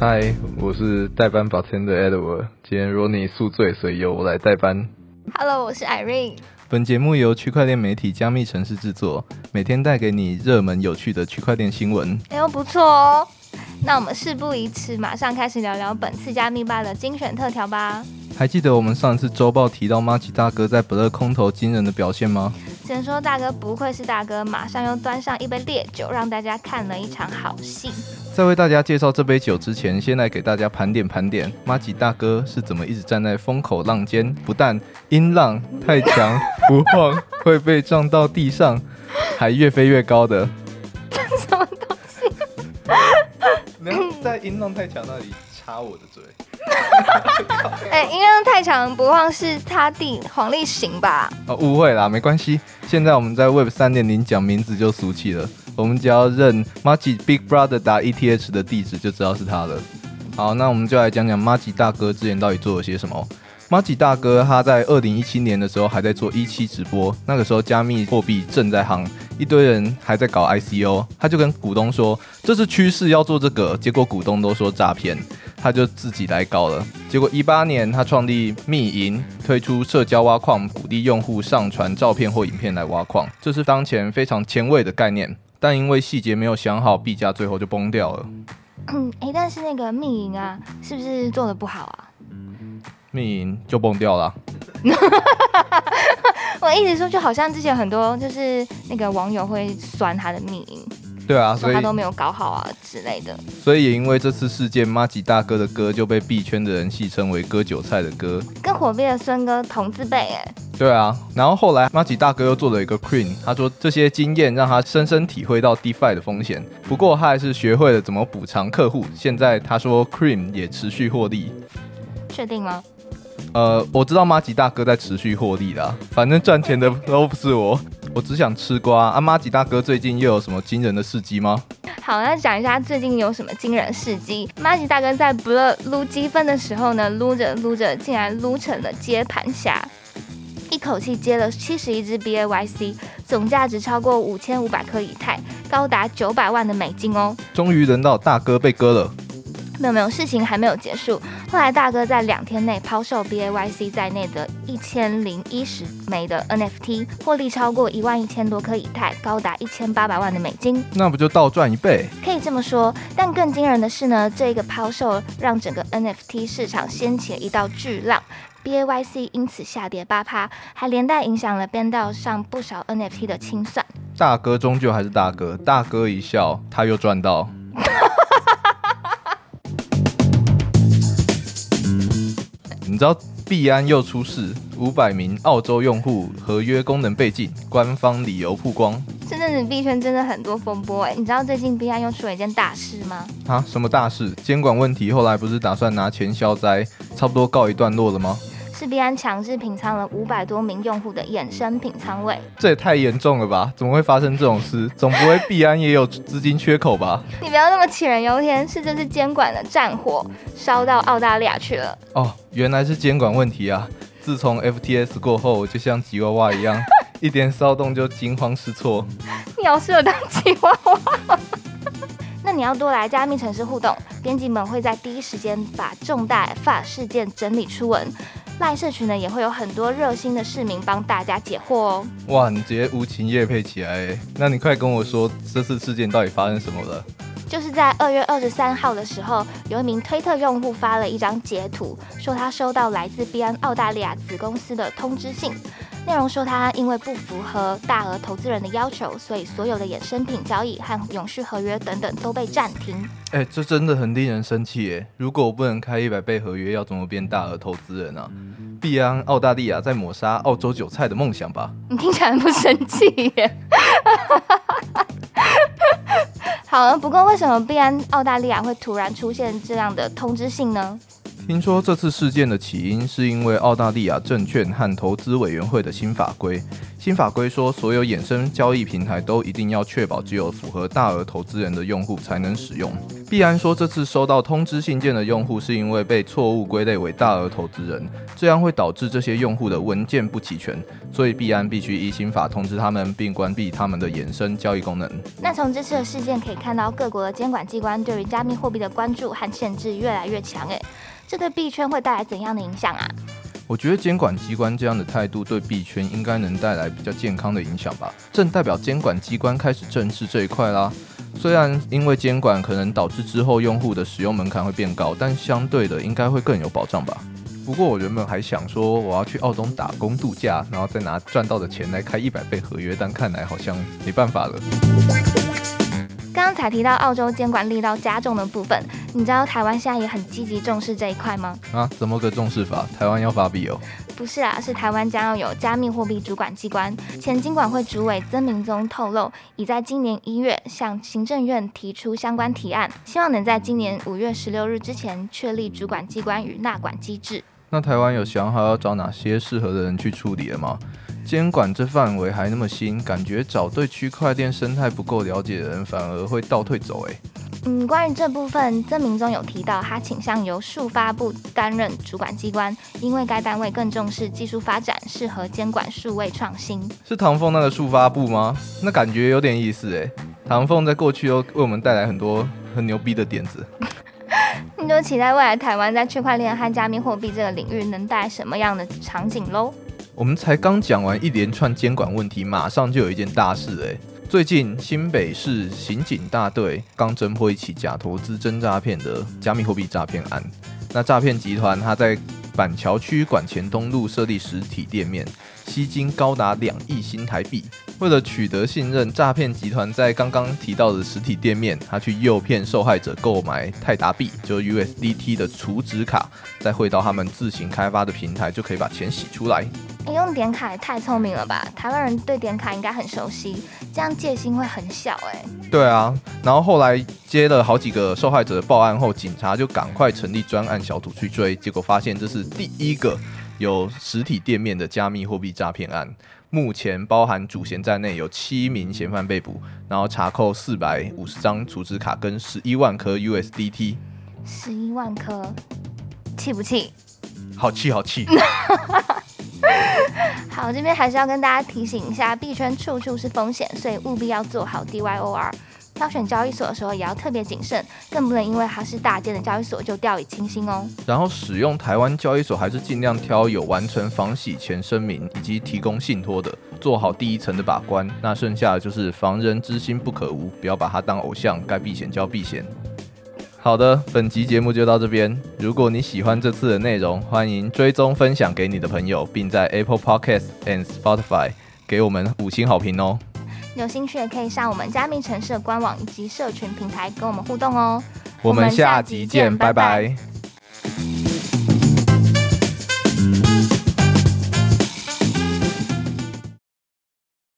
嗨，我是代班保天的 Edward。今天 Ronnie 宿醉，所以由我来代班。Hello，我是 Irene。本节目由区块链媒体加密城市制作，每天带给你热门有趣的区块链新闻。哎呦，不错哦。那我们事不宜迟，马上开始聊聊本次加密吧的精选特调吧。还记得我们上次周报提到马吉大哥在不勒空头惊人的表现吗？先说大哥不愧是大哥，马上又端上一杯烈酒，让大家看了一场好戏。在为大家介绍这杯酒之前，先来给大家盘点盘点马吉大哥是怎么一直站在风口浪尖，不但音浪太强不晃会被撞到地上，还越飞越高的。这什么东西？能在音浪太强那里插我的嘴？哎，音量太强不晃是他弟黄立行吧？哦，误会啦，没关系。现在我们在 Web 三点零讲名字就俗气了，我们只要认 Magic Big Brother 打 ETH 的地址就知道是他了。好，那我们就来讲讲 Magic 大哥之前到底做了些什么。Magic 大哥他在二零一七年的时候还在做一期直播，那个时候加密货币正在行，一堆人还在搞 ICO，他就跟股东说这是趋势要做这个，结果股东都说诈骗。他就自己来搞了，结果一八年他创立密银，推出社交挖矿，鼓励用户上传照片或影片来挖矿，这是当前非常前卫的概念。但因为细节没有想好，币价最后就崩掉了。嗯，哎，但是那个密银啊，是不是做的不好啊？密银就崩掉了。我一直说，就好像之前很多就是那个网友会酸他的密银。对啊，所以他都没有搞好啊之类的。所以也因为这次事件，马吉大哥的歌就被币圈的人戏称为“割韭菜的歌”，跟火币的孙哥同字辈哎。对啊，然后后来马吉大哥又做了一个 Cream，他说这些经验让他深深体会到 DeFi 的风险，不过他还是学会了怎么补偿客户。现在他说 Cream 也持续获利，确定吗？呃，我知道马吉大哥在持续获利啦，反正赚钱的都不是我。我只想吃瓜。阿妈吉大哥最近又有什么惊人的事迹吗？好，那讲一下最近有什么惊人事迹。马吉大哥在不乐撸积分的时候呢，撸着撸着竟然撸成了接盘侠，一口气接了七十一只 B A Y C，总价值超过五千五百颗以太，高达九百万的美金哦。终于轮到大哥被割了。没有没有，事情还没有结束。后来大哥在两天内抛售 B A Y C 在内的一千零一十枚的 N F T，获利超过一万一千多颗以太，高达一千八百万的美金。那不就倒赚一倍？可以这么说。但更惊人的是呢，这个抛售让整个 N F T 市场掀起了一道巨浪，B A Y C 因此下跌八趴，还连带影响了边道上不少 N F T 的清算。大哥终究还是大哥，大哥一笑，他又赚到。知道币安又出事，五百名澳洲用户合约功能被禁，官方理由曝光。这阵子币圈真的很多风波哎，你知道最近币安又出了一件大事吗？啊，什么大事？监管问题，后来不是打算拿钱消灾，差不多告一段落了吗？是币安强制品仓了五百多名用户的衍生品仓位，这也太严重了吧？怎么会发生这种事？总不会币安也有资金缺口吧？你不要那么杞人忧天，是这次监管的战火烧到澳大利亚去了。哦，原来是监管问题啊！自从 FTS 过后，就像吉娃娃一样，一点骚动就惊慌失措。你好适合当吉娃娃。那你要多来加密城市互动，编辑们会在第一时间把重大法事件整理出文。赖社群呢也会有很多热心的市民帮大家解惑哦。哇，你直接无情夜配起来，那你快跟我说这次事件到底发生什么了？就是在二月二十三号的时候，有一名推特用户发了一张截图，说他收到来自币安澳大利亚子公司的通知信。内容说他因为不符合大额投资人的要求，所以所有的衍生品交易和永续合约等等都被暂停。哎，这真的很令人生气耶！如果我不能开一百倍合约，要怎么变大额投资人啊？必安澳大利亚在抹杀澳洲韭菜的梦想吧？你听起来不生气耶？好了，不过为什么必安澳大利亚会突然出现这样的通知信呢？听说这次事件的起因是因为澳大利亚证券和投资委员会的新法规。新法规说，所有衍生交易平台都一定要确保只有符合大额投资人的用户才能使用。币安说，这次收到通知信件的用户是因为被错误归类为大额投资人，这样会导致这些用户的文件不齐全，所以币安必须依新法通知他们，并关闭他们的衍生交易功能。那从这次的事件可以看到，各国的监管机关对于加密货币的关注和限制越来越强。诶，这对币圈会带来怎样的影响啊？我觉得监管机关这样的态度对币圈应该能带来比较健康的影响吧，正代表监管机关开始正视这一块啦。虽然因为监管可能导致之后用户的使用门槛会变高，但相对的应该会更有保障吧。不过我原本还想说我要去澳洲打工度假，然后再拿赚到的钱来开一百倍合约，但看来好像没办法了。刚刚才提到澳洲监管力道加重的部分，你知道台湾现在也很积极重视这一块吗？啊，怎么个重视法？台湾要发币哦？不是啊，是台湾将要有加密货币主管机关。前金管会主委曾明宗透露，已在今年一月向行政院提出相关提案，希望能在今年五月十六日之前确立主管机关与纳管机制。那台湾有想好要找哪些适合的人去处理了吗？监管这范围还那么新，感觉找对区块链生态不够了解的人，反而会倒退走。哎，嗯，关于这部分，曾明宗有提到，他倾向由数发部担任主管机关，因为该单位更重视技术发展，适合监管数位创新。是唐凤那个数发部吗？那感觉有点意思哎。唐凤在过去都为我们带来很多很牛逼的点子。你就期待未来台湾在区块链和加密货币这个领域能带来什么样的场景喽？我们才刚讲完一连串监管问题，马上就有一件大事哎！最近新北市刑警大队刚侦破一起假投资真诈骗的加密货币诈骗案。那诈骗集团他在板桥区管前东路设立实体店面，吸金高达两亿新台币。为了取得信任，诈骗集团在刚刚提到的实体店面，他去诱骗受害者购买泰达币，就 USDT 的储值卡，再汇到他们自行开发的平台，就可以把钱洗出来。你用点卡也太聪明了吧！台湾人对点卡应该很熟悉，这样戒心会很小哎。对啊，然后后来接了好几个受害者的报案后，警察就赶快成立专案小组去追，结果发现这是第一个有实体店面的加密货币诈骗案。目前包含主嫌在内有七名嫌犯被捕，然后查扣四百五十张储值卡跟十一万颗 USDT。十一万颗，气不气？好气好气！好，这边还是要跟大家提醒一下，币圈处处是风险，所以务必要做好 DYOR。挑选交易所的时候也要特别谨慎，更不能因为它是大件的交易所就掉以轻心哦。然后使用台湾交易所还是尽量挑有完成防洗钱声明以及提供信托的，做好第一层的把关。那剩下的就是防人之心不可无，不要把它当偶像，该避险交避险。好的，本集节目就到这边。如果你喜欢这次的内容，欢迎追踪分享给你的朋友，并在 Apple Podcast and Spotify 给我们五星好评哦。有兴趣也可以上我们加密城市的官网以及社群平台跟我们互动哦。我们下集见，拜拜。